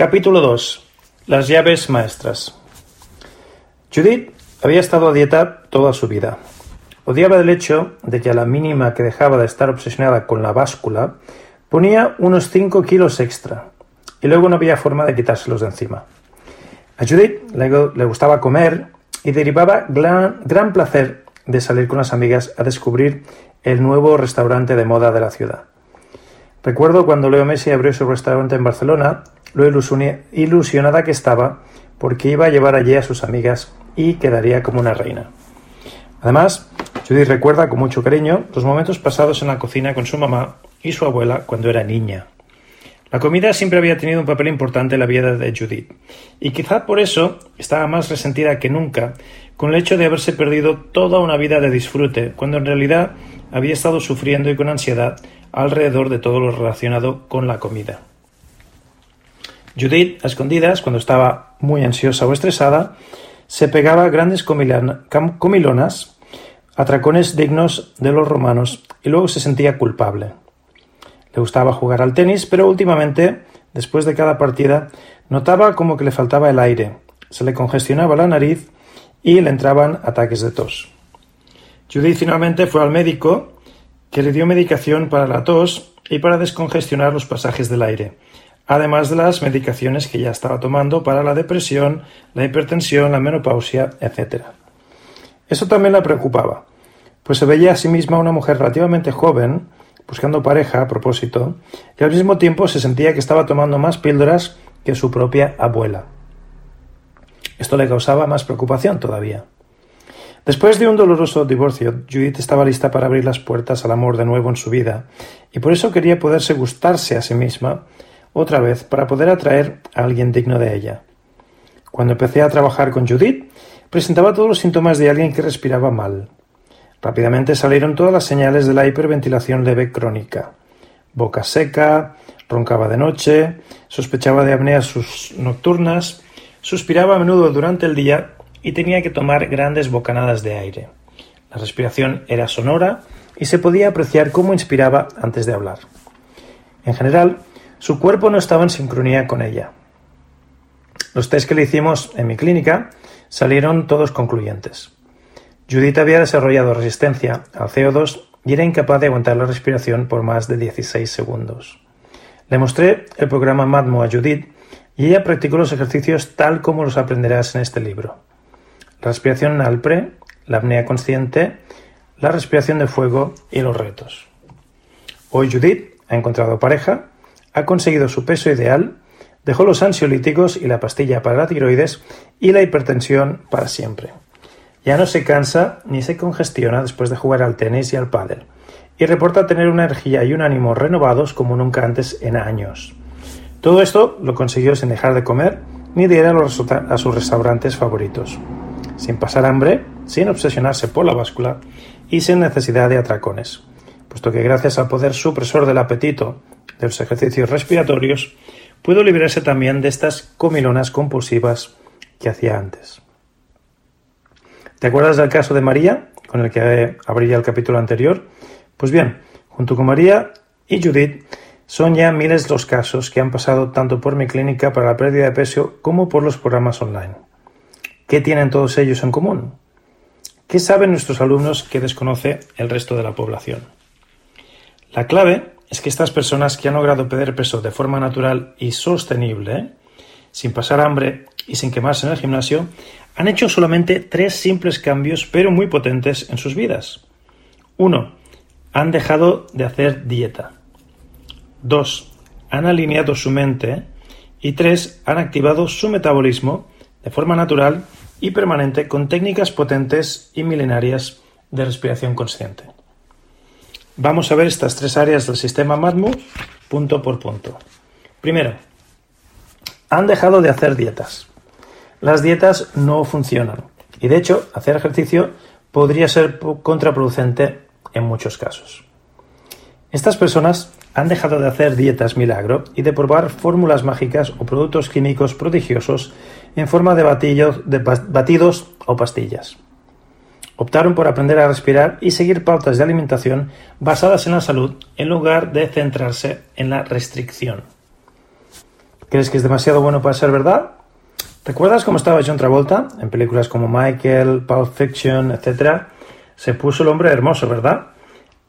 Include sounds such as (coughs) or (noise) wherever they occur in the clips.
Capítulo 2. Las llaves maestras. Judith había estado a dieta toda su vida. Odiaba el hecho de que a la mínima que dejaba de estar obsesionada con la báscula, ponía unos 5 kilos extra, y luego no había forma de quitárselos de encima. A Judith le, gustaba comer y derivaba gran, gran placer de salir con las amigas a descubrir el nuevo restaurante de moda de la ciudad. Recuerdo cuando Leo Messi abrió su restaurante en Barcelona lo ilusionada que estaba porque iba a llevar allí a sus amigas y quedaría como una reina. Además, Judy recuerda con mucho cariño los momentos pasados en la cocina con su mamá y su abuela cuando era niña. La comida siempre había tenido un papel importante en la vida de Judith, y quizá por eso estaba más resentida que nunca con el hecho de haberse perdido toda una vida de disfrute, cuando en realidad había estado sufriendo y con ansiedad alrededor de todo lo relacionado con la comida. Judith, a escondidas, cuando estaba muy ansiosa o estresada, se pegaba grandes comilonas, atracones dignos de los romanos, y luego se sentía culpable. Le gustaba jugar al tenis, pero últimamente, después de cada partida, notaba como que le faltaba el aire, se le congestionaba la nariz y le entraban ataques de tos. Judith finalmente fue al médico, que le dio medicación para la tos y para descongestionar los pasajes del aire, además de las medicaciones que ya estaba tomando para la depresión, la hipertensión, la menopausia, etc. Eso también la preocupaba, pues se veía a sí misma una mujer relativamente joven, buscando pareja a propósito, y al mismo tiempo se sentía que estaba tomando más píldoras que su propia abuela. Esto le causaba más preocupación todavía. Después de un doloroso divorcio, Judith estaba lista para abrir las puertas al amor de nuevo en su vida, y por eso quería poderse gustarse a sí misma otra vez para poder atraer a alguien digno de ella. Cuando empecé a trabajar con Judith, presentaba todos los síntomas de alguien que respiraba mal. Rápidamente salieron todas las señales de la hiperventilación leve crónica. Boca seca, roncaba de noche, sospechaba de apneas nocturnas, suspiraba a menudo durante el día y tenía que tomar grandes bocanadas de aire. La respiración era sonora y se podía apreciar cómo inspiraba antes de hablar. En general, su cuerpo no estaba en sincronía con ella. Los test que le hicimos en mi clínica salieron todos concluyentes. Judith había desarrollado resistencia al CO2 y era incapaz de aguantar la respiración por más de 16 segundos. Le mostré el programa MADMO a Judith y ella practicó los ejercicios tal como los aprenderás en este libro. La respiración alpre, la apnea consciente, la respiración de fuego y los retos. Hoy Judith ha encontrado pareja ha conseguido su peso ideal, dejó los ansiolíticos y la pastilla para la tiroides y la hipertensión para siempre. Ya no se cansa ni se congestiona después de jugar al tenis y al pádel, y reporta tener una energía y un ánimo renovados como nunca antes en años. Todo esto lo consiguió sin dejar de comer ni de ir a, sus restaurantes favoritos, sin pasar hambre, sin obsesionarse por la báscula y sin necesidad de atracones, puesto que gracias al poder supresor del apetito de los ejercicios respiratorios, pudo liberarse también de estas comilonas compulsivas que hacía antes. ¿Te acuerdas del caso de María, con el que abría el capítulo anterior? Pues bien, junto con María y Judith, son ya miles los casos que han pasado tanto por mi clínica para la pérdida de peso como por los programas online. ¿Qué tienen todos ellos en común? ¿Qué saben nuestros alumnos que desconoce el resto de la población? La clave es que estas personas que han logrado perder peso de forma natural y sostenible, sin pasar hambre y sin quemarse en el gimnasio, han hecho solamente tres simples cambios pero muy potentes en sus vidas. Uno, Han dejado de hacer dieta. Dos, Han alineado su mente. Y tres, Han activado su metabolismo de forma natural y permanente con técnicas potentes y milenarias de respiración consciente. Vamos a ver estas tres áreas del sistema MATMU punto por punto. Primero, han dejado de hacer dietas. Las dietas no funcionan y de hecho hacer ejercicio podría ser contraproducente en muchos casos. Estas personas han dejado de hacer dietas milagro y de probar fórmulas mágicas o productos químicos prodigiosos en forma de, de batidos o pastillas. Optaron por aprender a respirar y seguir pautas de alimentación basadas en la salud en lugar de centrarse en la restricción. ¿Crees que es demasiado bueno para ser verdad? ¿Recuerdas cómo estaba John Travolta en películas como Michael, Pulp Fiction, etc.? Se puso el hombre hermoso, ¿verdad?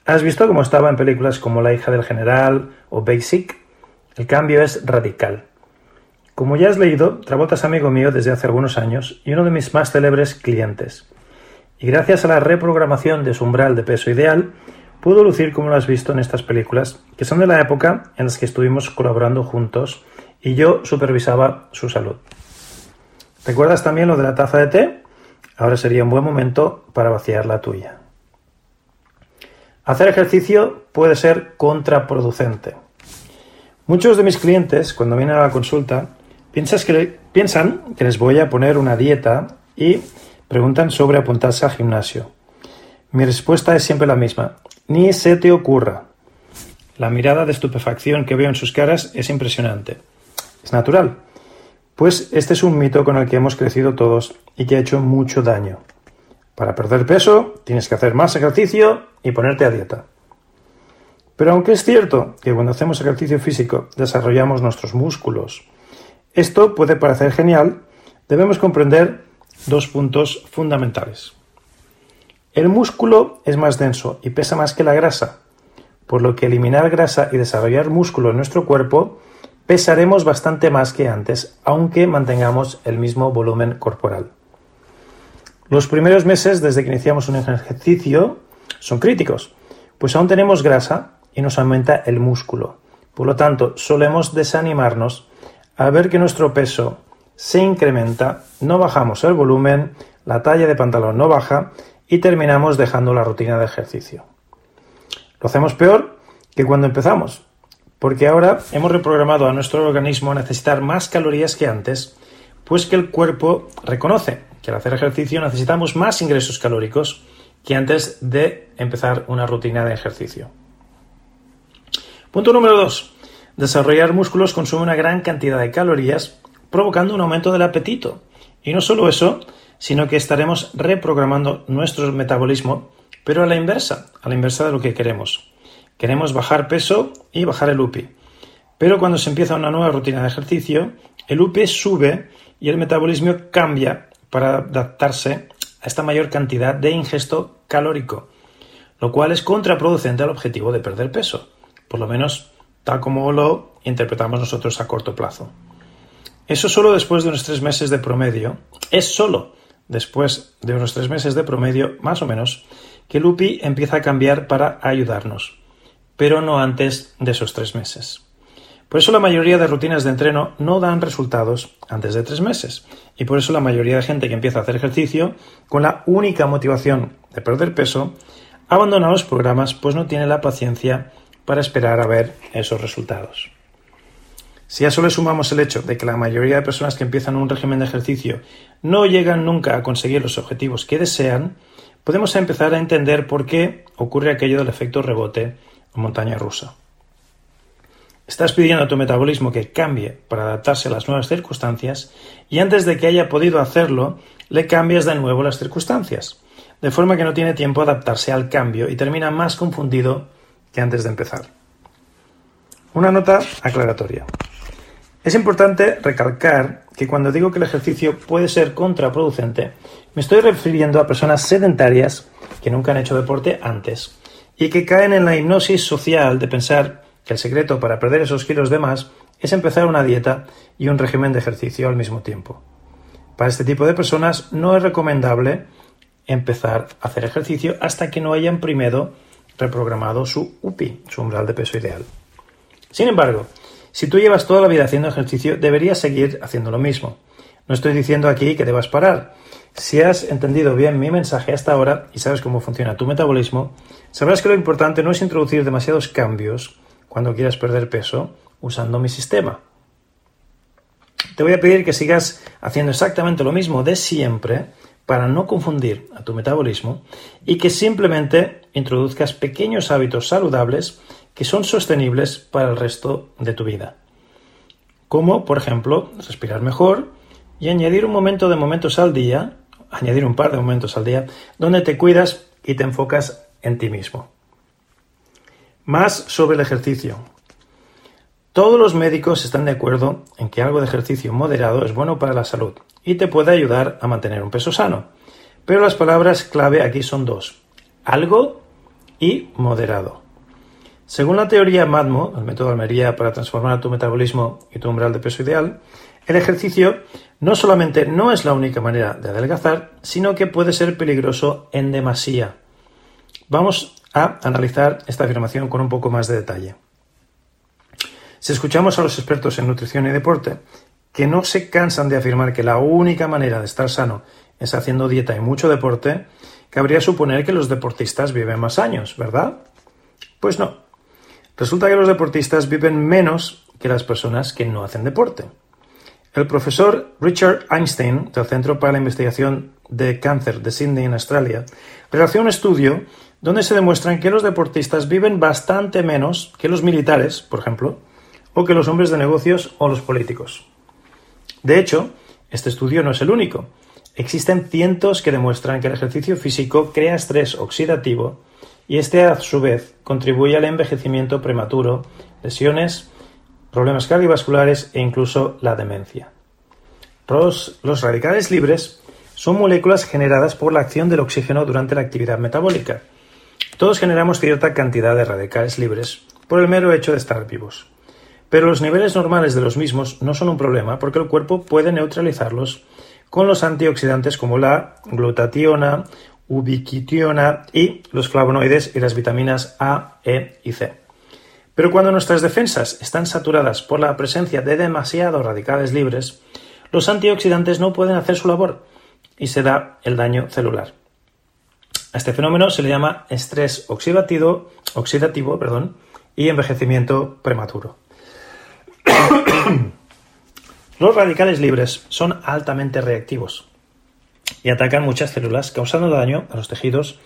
¿Has visto cómo estaba en películas como La hija del general o Basic? El cambio es radical. Como ya has leído, Travolta es amigo mío desde hace algunos años y uno de mis más célebres clientes. Y gracias a la reprogramación de su umbral de peso ideal, pudo lucir como lo has visto en estas películas, que son de la época en las que estuvimos colaborando juntos y yo supervisaba su salud. ¿Recuerdas también lo de la taza de té? Ahora sería un buen momento para vaciar la tuya. Hacer ejercicio puede ser contraproducente. Muchos de mis clientes, cuando vienen a la consulta, piensan que les voy a poner una dieta y preguntan sobre apuntarse al gimnasio. Mi respuesta es siempre la misma. Ni se te ocurra. La mirada de estupefacción que veo en sus caras es impresionante. Es natural. Pues este es un mito con el que hemos crecido todos y que ha hecho mucho daño. Para perder peso tienes que hacer más ejercicio y ponerte a dieta. Pero aunque es cierto que cuando hacemos ejercicio físico desarrollamos nuestros músculos, esto puede parecer genial, debemos comprender dos puntos fundamentales. El músculo es más denso y pesa más que la grasa, por lo que eliminar grasa y desarrollar músculo en nuestro cuerpo pesaremos bastante más que antes, aunque mantengamos el mismo volumen corporal. Los primeros meses desde que iniciamos un ejercicio son críticos, pues aún tenemos grasa y nos aumenta el músculo. Por lo tanto, solemos desanimarnos al ver que nuestro peso se incrementa, no bajamos el volumen, la talla de pantalón no baja y terminamos dejando la rutina de ejercicio. Lo hacemos peor que cuando empezamos, porque ahora hemos reprogramado a nuestro organismo a necesitar más calorías que antes, pues que el cuerpo reconoce que al hacer ejercicio necesitamos más ingresos calóricos que antes de empezar una rutina de ejercicio. Punto número 2. Desarrollar músculos consume una gran cantidad de calorías, provocando un aumento del apetito. Y no solo eso, sino que estaremos reprogramando nuestro metabolismo, pero a la inversa, a la inversa de lo que queremos. Queremos bajar peso y bajar el UPI. Pero cuando se empieza una nueva rutina de ejercicio, el UPI sube y el metabolismo cambia para adaptarse a esta mayor cantidad de ingesto calórico, lo cual es contraproducente al objetivo de perder peso, por lo menos tal como lo interpretamos nosotros a corto plazo. Eso solo después de unos tres meses de promedio, es solo después de unos tres meses de promedio, más o menos, que el UPI empieza a cambiar para ayudarnos pero no antes de esos tres meses. Por eso la mayoría de rutinas de entreno no dan resultados antes de tres meses. Y por eso la mayoría de gente que empieza a hacer ejercicio con la única motivación de perder peso abandona los programas pues no tiene la paciencia para esperar a ver esos resultados. Si a eso le sumamos el hecho de que la mayoría de personas que empiezan un régimen de ejercicio no llegan nunca a conseguir los objetivos que desean, podemos empezar a entender por qué ocurre aquello del efecto rebote montaña rusa. Estás pidiendo a tu metabolismo que cambie para adaptarse a las nuevas circunstancias y antes de que haya podido hacerlo, le cambias de nuevo las circunstancias, de forma que no tiene tiempo a adaptarse al cambio y termina más confundido que antes de empezar. Una nota aclaratoria. Es importante recalcar que cuando digo que el ejercicio puede ser contraproducente, me estoy refiriendo a personas sedentarias que nunca han hecho deporte antes y que caen en la hipnosis social de pensar que el secreto para perder esos kilos de más es empezar una dieta y un régimen de ejercicio al mismo tiempo. Para este tipo de personas no es recomendable empezar a hacer ejercicio hasta que no hayan primero reprogramado su UPI, su umbral de peso ideal. Sin embargo, si tú llevas toda la vida haciendo ejercicio, deberías seguir haciendo lo mismo. No estoy diciendo aquí que debas parar, Si has entendido bien mi mensaje hasta ahora y sabes cómo funciona tu metabolismo, sabrás que lo importante no es introducir demasiados cambios cuando quieras perder peso usando mi sistema. Te voy a pedir que sigas haciendo exactamente lo mismo de siempre para no confundir a tu metabolismo y que simplemente introduzcas pequeños hábitos saludables que son sostenibles para el resto de tu vida. Como, por ejemplo, respirar mejor y añadir un momento de momentos al día, añadir un par de momentos al día, donde te cuidas y te enfocas en ti mismo. Más sobre el ejercicio. Todos los médicos están de acuerdo en que algo de ejercicio moderado es bueno para la salud y te puede ayudar a mantener un peso sano. Pero las palabras clave aquí son dos, algo y moderado. Según la teoría MADMO, el método Almería para transformar tu metabolismo y tu umbral de peso ideal, el ejercicio no solamente no es la única manera de adelgazar, sino que puede ser peligroso en demasía. Vamos a analizar esta afirmación con un poco más de detalle. Si escuchamos a los expertos en nutrición y deporte, que no se cansan de afirmar que la única manera de estar sano es haciendo dieta y mucho deporte, cabría suponer que los deportistas viven más años, ¿verdad? Pues no. Resulta que los deportistas viven menos que las personas que no hacen deporte. El profesor Richard Einstein, del Centro para la Investigación de Cáncer de Sydney, en Australia, realizó un estudio donde se demuestran que los deportistas viven bastante menos que los militares, por ejemplo, o que los hombres de negocios o los políticos. De hecho, este estudio no es el único. Existen cientos que demuestran que el ejercicio físico crea estrés oxidativo y este a su vez contribuye al envejecimiento prematuro, lesiones, problemas cardiovasculares e incluso la demencia. Los, los, radicales libres son moléculas generadas por la acción del oxígeno durante la actividad metabólica. Todos generamos cierta cantidad de radicales libres por el mero hecho de estar vivos. Pero los niveles normales de los mismos no son un problema porque el cuerpo puede neutralizarlos con los antioxidantes como la glutationa, ubiquitiona y los flavonoides y las vitaminas A, E y C. Pero cuando nuestras defensas están saturadas por la presencia de demasiados radicales libres, los antioxidantes no pueden hacer su labor y se da el daño celular. A este fenómeno se le llama estrés oxidativo, oxidativo perdón, y envejecimiento prematuro. (coughs) Los radicales libres son altamente reactivos y atacan muchas células causando daño a los tejidos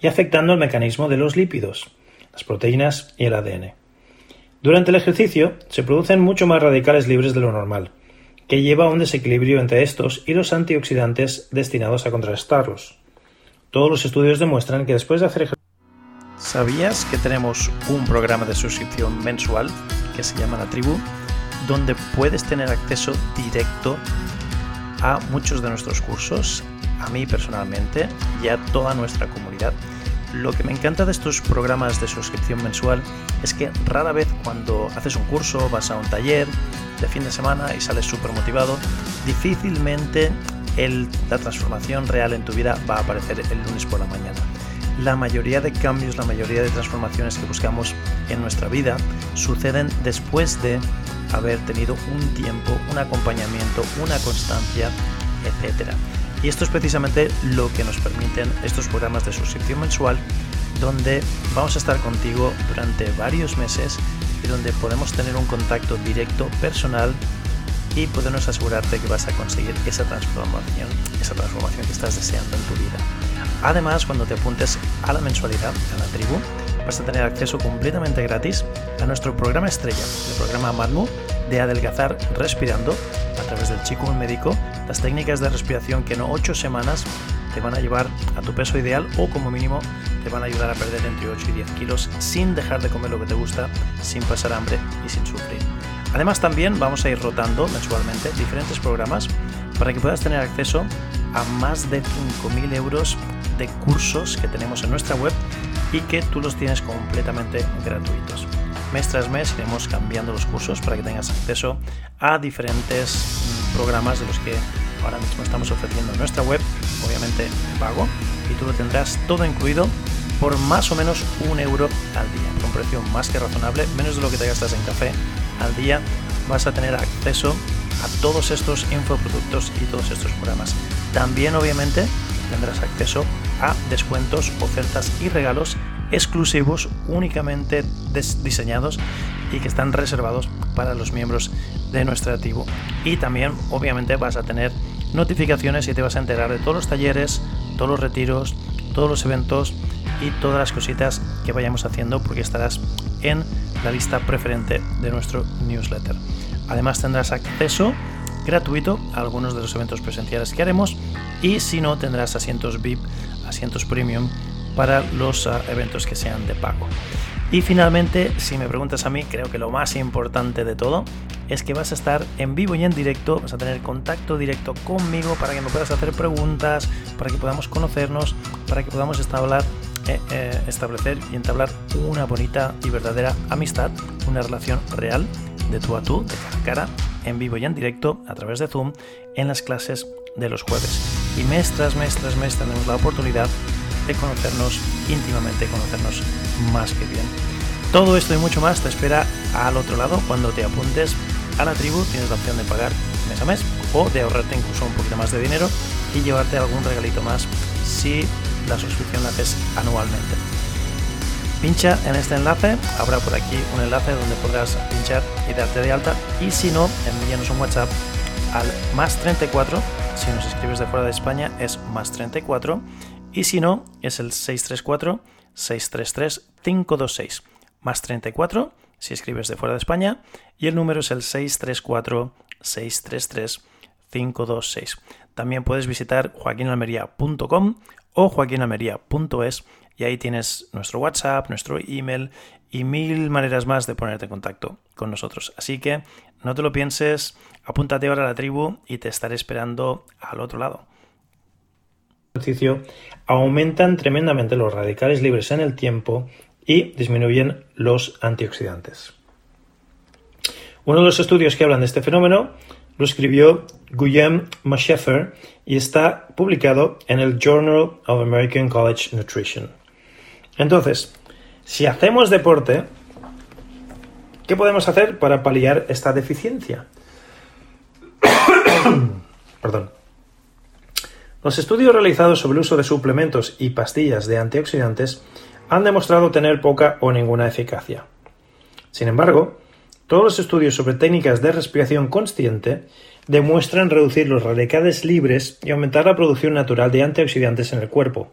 y afectando el mecanismo de los lípidos, las proteínas y el ADN. Durante el ejercicio se producen mucho más radicales libres de lo normal, que lleva a un desequilibrio entre estos y los antioxidantes destinados a contrarrestarlos. Todos los estudios demuestran que después de hacer ejercicio... ¿Sabías que tenemos un programa de suscripción mensual que se llama La Tribu? donde puedes tener acceso directo a muchos de nuestros cursos, a mí personalmente y a toda nuestra comunidad. Lo que me encanta de estos programas de suscripción mensual es que rara vez cuando haces un curso, vas a un taller de fin de semana y sales súper motivado, difícilmente la transformación real en tu vida va a aparecer el lunes por la mañana. La mayoría de cambios, la mayoría de transformaciones que buscamos en nuestra vida suceden después de haber tenido un tiempo, un acompañamiento, una constancia, etc. Y esto es precisamente lo que nos permiten estos programas de suscripción mensual, donde vamos a estar contigo durante varios meses y donde podemos tener un contacto directo, personal y podemos asegurarte que vas a conseguir esa transformación, esa transformación que estás deseando en tu vida. Además, cuando te apuntes a la mensualidad, a la tribu, vas a tener acceso completamente gratis a nuestro programa estrella, el programa MADMU de adelgazar respirando a través del chico médico, las técnicas de respiración que en 8 semanas te van a llevar a tu peso ideal o como mínimo te van a ayudar a perder entre 8 y 10 kilos sin dejar de comer lo que te gusta, sin pasar hambre y sin sufrir. Además también vamos a ir rotando mensualmente diferentes programas para que puedas tener acceso a más de 5.000 euros de cursos que tenemos en nuestra web y que tú los tienes completamente gratuitos. Mes tras mes iremos cambiando los cursos para que tengas acceso a diferentes mm, programas de los que ahora mismo estamos ofreciendo en nuestra web, obviamente pago, y tú lo tendrás todo incluido por más o menos un euro al día, un precio más que razonable, menos de lo que te gastas en café al día, vas a tener acceso a todos estos infoproductos y todos estos programas también obviamente tendrás acceso a descuentos, ofertas y regalos exclusivos únicamente diseñados y que están reservados para los miembros de nuestra tribu. Y también obviamente vas a tener notificaciones y te vas a enterar de todos los talleres, todos los retiros, todos los eventos y todas las cositas que vayamos haciendo porque estarás en la lista preferente de nuestro newsletter. Además tendrás acceso gratuito a algunos de los eventos presenciales que haremos y si no tendrás asientos VIP, asientos premium para los ah, eventos que sean de pago. Y finalmente, si me preguntas a mí, creo que lo más importante de todo es que vas a estar en vivo y en directo, vas a tener contacto directo conmigo para que me puedas hacer preguntas, para que podamos conocernos, para que podamos eh, eh, establecer y entablar una bonita y verdadera amistad, una relación real de tú a tú, de cara a cara, en vivo y en directo, a través de Zoom, en las clases de los jueves. Y mes tras mes tras mes tenemos la oportunidad de conocernos íntimamente, conocernos más que bien. Todo esto y mucho más te espera al otro lado cuando te apuntes a la tribu. Tienes la opción de pagar mes a mes o de ahorrarte incluso un poquito más de dinero y llevarte algún regalito más si la suscripción la haces anualmente. Pincha en este enlace, habrá por aquí un enlace donde podrás pinchar y darte de alta y si no, envíanos un WhatsApp al más 34, si nos escribes de fuera de España es más 34 y si no, es el 634-633-526. Más 34 si escribes de fuera de España. Y el número es el 634-633-526. También puedes visitar joaquinalmería.com o joaquinalmería.es y ahí tienes nuestro WhatsApp, nuestro email y mil maneras más de ponerte en contacto con nosotros. Así que no te lo pienses, apúntate ahora a la tribu y te estaré esperando al otro lado ejercicio aumentan tremendamente los radicales libres en el tiempo y disminuyen los antioxidantes. Uno de los estudios que hablan de este fenómeno lo escribió Guillaume Macheffer y está publicado en el Journal of American College Nutrition. Entonces, si hacemos deporte, ¿qué podemos hacer para paliar esta deficiencia? (coughs) Perdón. Los estudios realizados sobre el uso de suplementos y pastillas de antioxidantes han demostrado tener poca o ninguna eficacia. Sin embargo, todos los estudios sobre técnicas de respiración consciente demuestran reducir los radicales libres y aumentar la producción natural de antioxidantes en el cuerpo.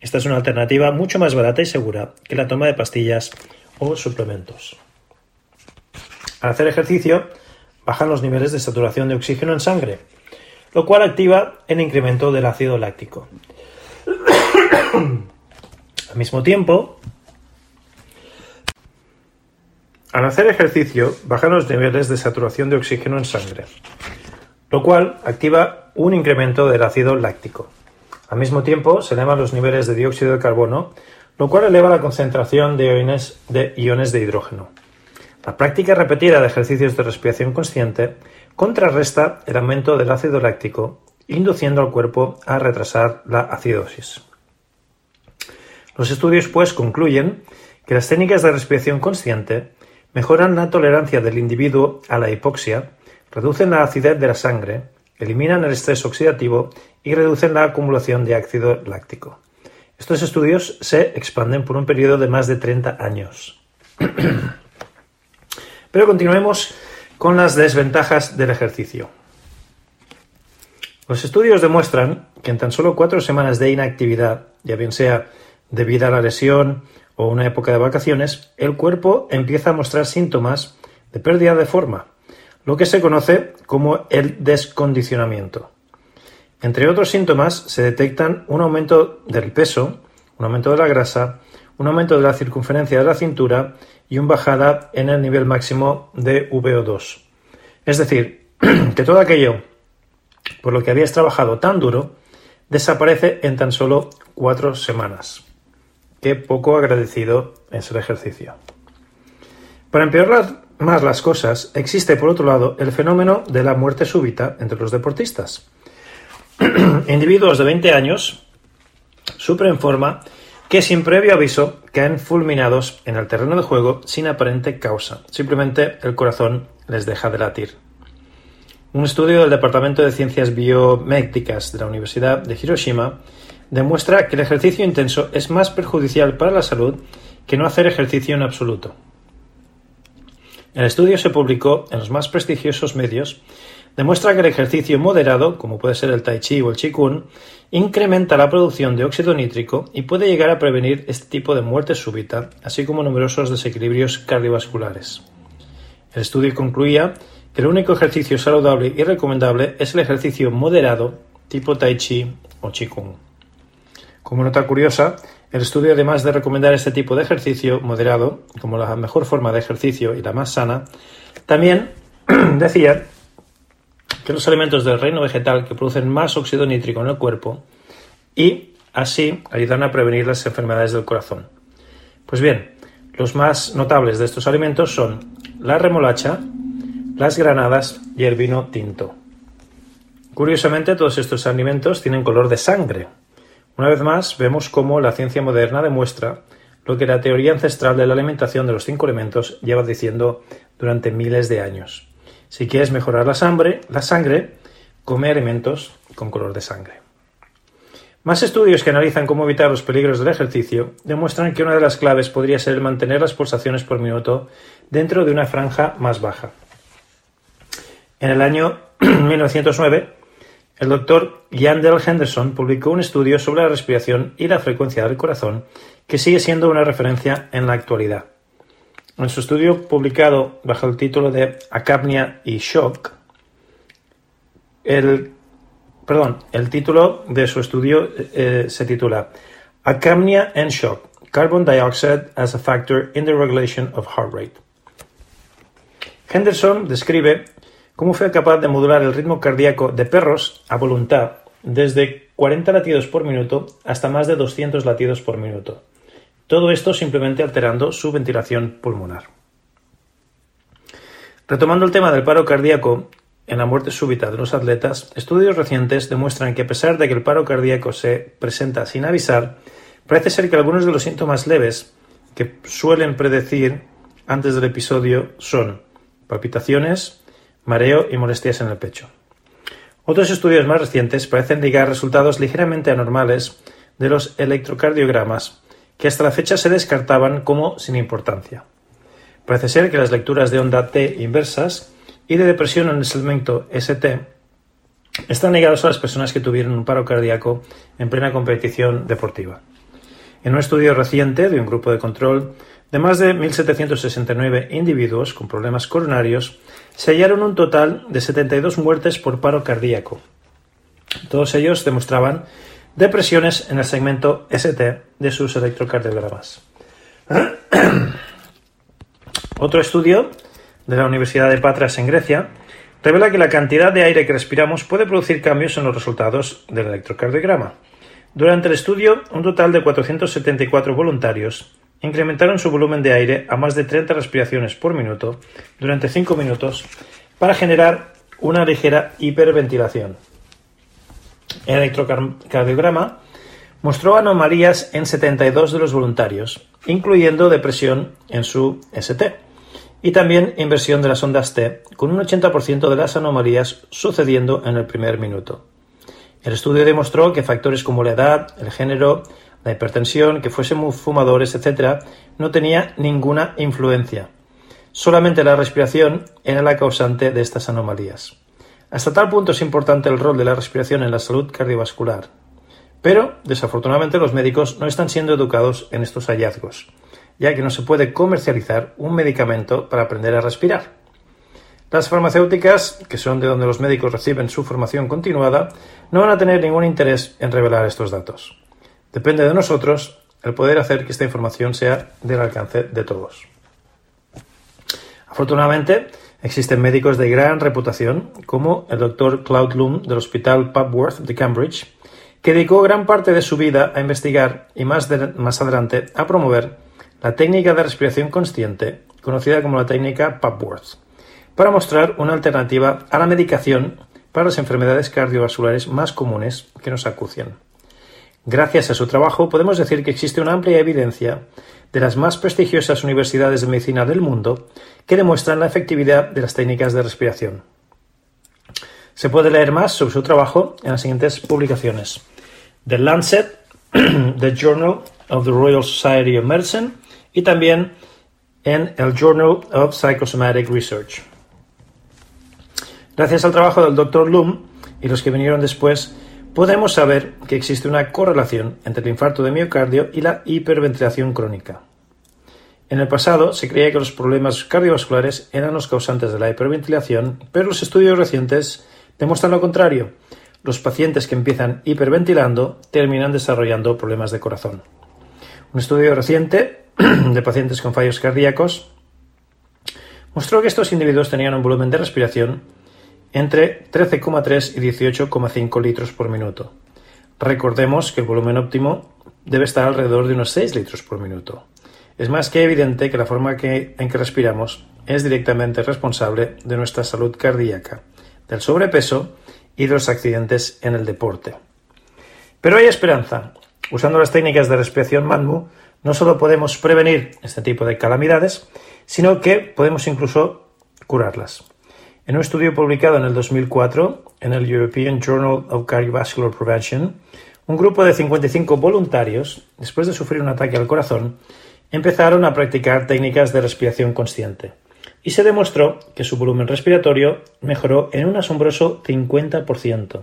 Esta es una alternativa mucho más barata y segura que la toma de pastillas o suplementos. Al hacer ejercicio, bajan los niveles de saturación de oxígeno en sangre, lo cual activa el incremento del ácido láctico. (coughs) Al mismo tiempo, al hacer ejercicio bajan los niveles de saturación de oxígeno en sangre, lo cual activa un incremento del ácido láctico. Al mismo tiempo, se elevan los niveles de dióxido de carbono, lo cual eleva la concentración de iones de, iones de hidrógeno. La práctica repetida de ejercicios de respiración consciente contrarresta el aumento del ácido láctico, induciendo al cuerpo a retrasar la acidosis. Los estudios, pues, concluyen que las técnicas de respiración consciente mejoran la tolerancia del individuo a la hipoxia, reducen la acidez de la sangre, eliminan el estrés oxidativo y reducen la acumulación de ácido láctico. Estos estudios se expanden por un periodo de más de 30 años. (clears throat) Pero continuemos con las desventajas del ejercicio. Los estudios demuestran que en tan solo cuatro semanas de inactividad, ya bien sea debido a la lesión o una época de vacaciones, el cuerpo empieza a mostrar síntomas de pérdida de forma, lo que se conoce como el descondicionamiento. Entre otros síntomas se detectan un aumento del peso, un aumento de la grasa, un aumento de la circunferencia de la cintura y una bajada en el nivel máximo de VO2. Es decir, (clears throat) que todo aquello por lo que habías trabajado tan duro desaparece en tan solo cuatro semanas. Qué poco agradecido es el ejercicio. Para empeorar más las cosas, existe por otro lado el fenómeno de la muerte súbita entre los deportistas. (clears throat) Individuos de 20 años, súper en forma, que sin previo aviso caen fulminados en el terreno de juego sin aparente causa. Simplemente el corazón les deja de latir. Un estudio del Departamento de Ciencias Biomédicas de la Universidad de Hiroshima demuestra que el ejercicio intenso es más perjudicial para la salud que no hacer ejercicio en absoluto. El estudio se publicó en los más prestigiosos medios demuestra que el ejercicio moderado, como puede ser el tai chi o el qigong, incrementa la producción de óxido nítrico y puede llegar a prevenir este tipo de muerte súbita, así como numerosos desequilibrios cardiovasculares. El estudio concluía que el único ejercicio saludable y recomendable es el ejercicio moderado tipo tai chi o qigong. Como nota curiosa, el estudio, además de recomendar este tipo de ejercicio moderado como la mejor forma de ejercicio y la más sana, también (clears throat) decía que los alimentos del reino vegetal que producen más óxido nítrico en el cuerpo y así ayudan a prevenir las enfermedades del corazón. Pues bien, los más notables de estos alimentos son la remolacha, las granadas y el vino tinto. Curiosamente, todos estos alimentos tienen color de sangre. Una vez más, vemos cómo la ciencia moderna demuestra lo que la teoría ancestral de la alimentación de los cinco elementos lleva diciendo durante miles de años. Si quieres mejorar la sangre, la sangre, come alimentos con color de sangre. Más estudios que analizan cómo evitar los peligros del ejercicio demuestran que una de las claves podría ser mantener las pulsaciones por minuto dentro de una franja más baja. En el año (clears throat) 1909, el doctor Yandel Henderson publicó un estudio sobre la respiración y la frecuencia del corazón que sigue siendo una referencia en la actualidad. En su estudio publicado bajo el título de Acapnia y Shock, el, perdón, el título de su estudio eh, se titula Acapnia and Shock, Carbon Dioxide as a Factor in the Regulation of Heart Rate. Henderson describe cómo fue capaz de modular el ritmo cardíaco de perros a voluntad desde 40 latidos por minuto hasta más de 200 latidos por minuto todo esto simplemente alterando su ventilación pulmonar. Retomando el tema del paro cardíaco en la muerte súbita de los atletas, estudios recientes demuestran que a pesar de que el paro cardíaco se presenta sin avisar, parece ser que algunos de los síntomas leves que suelen predecir antes del episodio son palpitaciones, mareo y molestias en el pecho. Otros estudios más recientes parecen ligar resultados ligeramente anormales de los electrocardiogramas que hasta la fecha se descartaban como sin importancia. Parece ser que las lecturas de onda T inversas y de depresión en el segmento ST están ligados a las personas que tuvieron un paro cardíaco en plena competición deportiva. En un estudio reciente de un grupo de control de más de 1.769 individuos con problemas coronarios, se hallaron un total de 72 muertes por paro cardíaco. Todos ellos demostraban depresiones en el segmento ST de sus electrocardiogramas. (clears throat) Otro estudio de la Universidad de Patras en Grecia revela que la cantidad de aire que respiramos puede producir cambios en los resultados del electrocardiograma. Durante el estudio, un total de 474 voluntarios incrementaron su volumen de aire a más de 30 respiraciones por minuto durante 5 minutos para generar una ligera hiperventilación. El electrocardiograma mostró anomalías en 72 de los voluntarios, incluyendo depresión en su ST, y también inversión de las ondas T, con un 80% de las anomalías sucediendo en el primer minuto. El estudio demostró que factores como la edad, el género, la hipertensión, que fuesen fumadores, etc., no tenía ninguna influencia. Solamente la respiración era la causante de estas anomalías. Hasta tal punto es importante el rol de la respiración en la salud cardiovascular. Pero, desafortunadamente, los médicos no están siendo educados en estos hallazgos, ya que no se puede comercializar un medicamento para aprender a respirar. Las farmacéuticas, que son de donde los médicos reciben su formación continuada, no van a tener ningún interés en revelar estos datos. Depende de nosotros el poder hacer que esta información sea del alcance de todos. Afortunadamente, Existen médicos de gran reputación, como el doctor Claude Loom del Hospital Papworth de Cambridge, que dedicó gran parte de su vida a investigar y más, más adelante a promover la técnica de respiración consciente, conocida como la técnica Papworth, para mostrar una alternativa a la medicación para las enfermedades cardiovasculares más comunes que nos acucian. Gracias a su trabajo podemos decir que existe una amplia evidencia de las más prestigiosas universidades de medicina del mundo que demuestran la efectividad de las técnicas de respiración. Se puede leer más sobre su trabajo en las siguientes publicaciones. The Lancet, (clears throat) The Journal of the Royal Society of Medicine y también en el Journal of Psychosomatic Research. Gracias al trabajo del Dr. Loom y los que vinieron después, podemos saber que existe una correlación entre el infarto de miocardio y la hiperventilación crónica. En el pasado se creía que los problemas cardiovasculares eran los causantes de la hiperventilación, pero los estudios recientes demuestran lo contrario. Los pacientes que empiezan hiperventilando terminan desarrollando problemas de corazón. Un estudio reciente (clears throat) de pacientes con fallos cardíacos mostró que estos individuos tenían un volumen de respiración entre 13,3 y 18,5 litros por minuto. Recordemos que el volumen óptimo debe estar alrededor de unos 6 litros por minuto. Es más que evidente que la forma en que respiramos es directamente responsable de nuestra salud cardíaca, del sobrepeso y de los accidentes en el deporte. Pero hay esperanza. Usando las técnicas de respiración MANMU, no solo podemos prevenir este tipo de calamidades, sino que podemos incluso curarlas. En un estudio publicado en el 2004 en el European Journal of Cardiovascular Prevention, un grupo de 55 voluntarios, después de sufrir un ataque al corazón, empezaron a practicar técnicas de respiración consciente y se demostró que su volumen respiratorio mejoró en un asombroso 50%.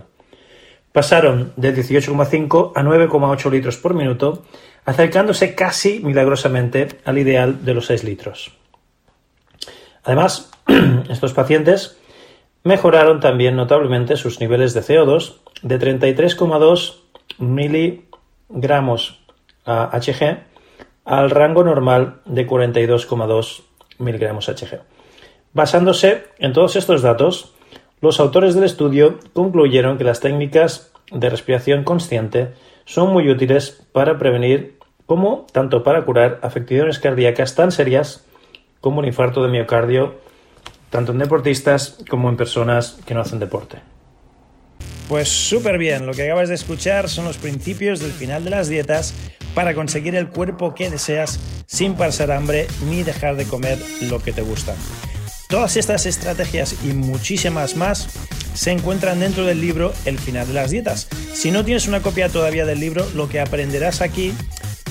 Pasaron de 18,5 a 9,8 litros por minuto, acercándose casi milagrosamente al ideal de los 6 litros. Además, (clears throat) estos pacientes mejoraron también notablemente sus niveles de CO2 de 33,2 miligramos a Hg al rango normal de 42,2 miligramos Hg. Basándose en todos estos datos, los autores del estudio concluyeron que las técnicas de respiración consciente son muy útiles para prevenir como tanto para curar afecciones cardíacas tan serias como un infarto de miocardio, tanto en deportistas como en personas que no hacen deporte. Pues súper bien, lo que acabas de escuchar son los principios del final de las dietas para conseguir el cuerpo que deseas sin pasar hambre ni dejar de comer lo que te gusta. Todas estas estrategias y muchísimas más se encuentran dentro del libro El final de las dietas. Si no tienes una copia todavía del libro, lo que aprenderás aquí